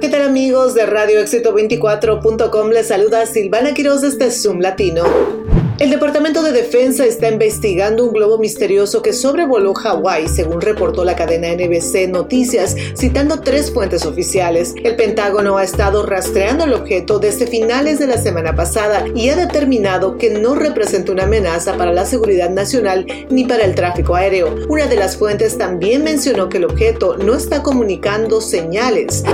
¿Qué tal amigos de Radio Éxito 24.com? Les saluda Silvana Quiroz desde Zoom Latino. El Departamento de Defensa está investigando un globo misterioso que sobrevoló Hawái, según reportó la cadena NBC Noticias, citando tres fuentes oficiales. El Pentágono ha estado rastreando el objeto desde finales de la semana pasada y ha determinado que no representa una amenaza para la seguridad nacional ni para el tráfico aéreo. Una de las fuentes también mencionó que el objeto no está comunicando señales.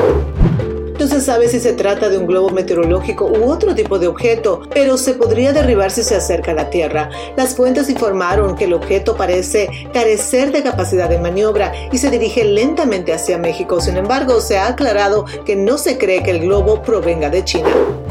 No se sabe si se trata de un globo meteorológico u otro tipo de objeto, pero se podría derribar si se acerca a la Tierra. Las fuentes informaron que el objeto parece carecer de capacidad de maniobra y se dirige lentamente hacia México. Sin embargo, se ha aclarado que no se cree que el globo provenga de China.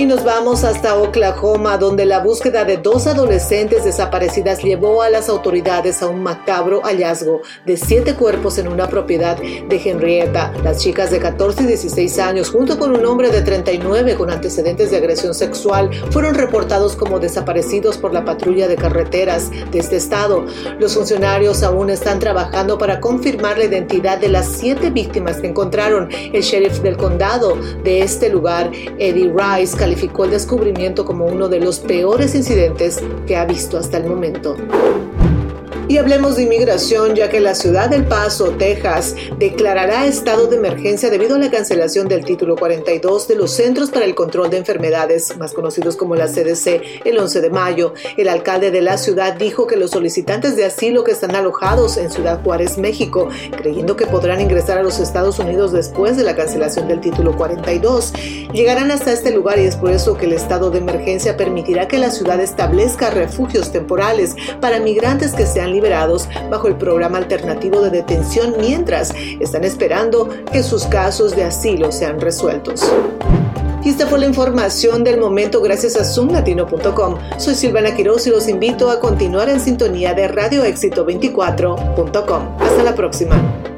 Y nos vamos hasta Oklahoma, donde la búsqueda de dos adolescentes desaparecidas llevó a las autoridades a un macabro hallazgo de siete cuerpos en una propiedad de Henrietta. Las chicas de 14 y 16 años, junto con un hombre de 39 con antecedentes de agresión sexual, fueron reportados como desaparecidos por la patrulla de carreteras de este estado. Los funcionarios aún están trabajando para confirmar la identidad de las siete víctimas que encontraron. El sheriff del condado de este lugar, Eddie Rice, calificó el descubrimiento como uno de los peores incidentes que ha visto hasta el momento. Y hablemos de inmigración, ya que la ciudad del Paso, Texas, declarará estado de emergencia debido a la cancelación del título 42 de los Centros para el Control de Enfermedades, más conocidos como la CDC, el 11 de mayo. El alcalde de la ciudad dijo que los solicitantes de asilo que están alojados en Ciudad Juárez, México, creyendo que podrán ingresar a los Estados Unidos después de la cancelación del título 42, llegarán hasta este lugar y es por eso que el estado de emergencia permitirá que la ciudad establezca refugios temporales para migrantes que sean liberados bajo el programa alternativo de detención mientras están esperando que sus casos de asilo sean resueltos. Y esta fue la información del momento gracias a zoomlatino.com. Soy Silvana Quiroz y los invito a continuar en sintonía de radioéxito24.com. Hasta la próxima.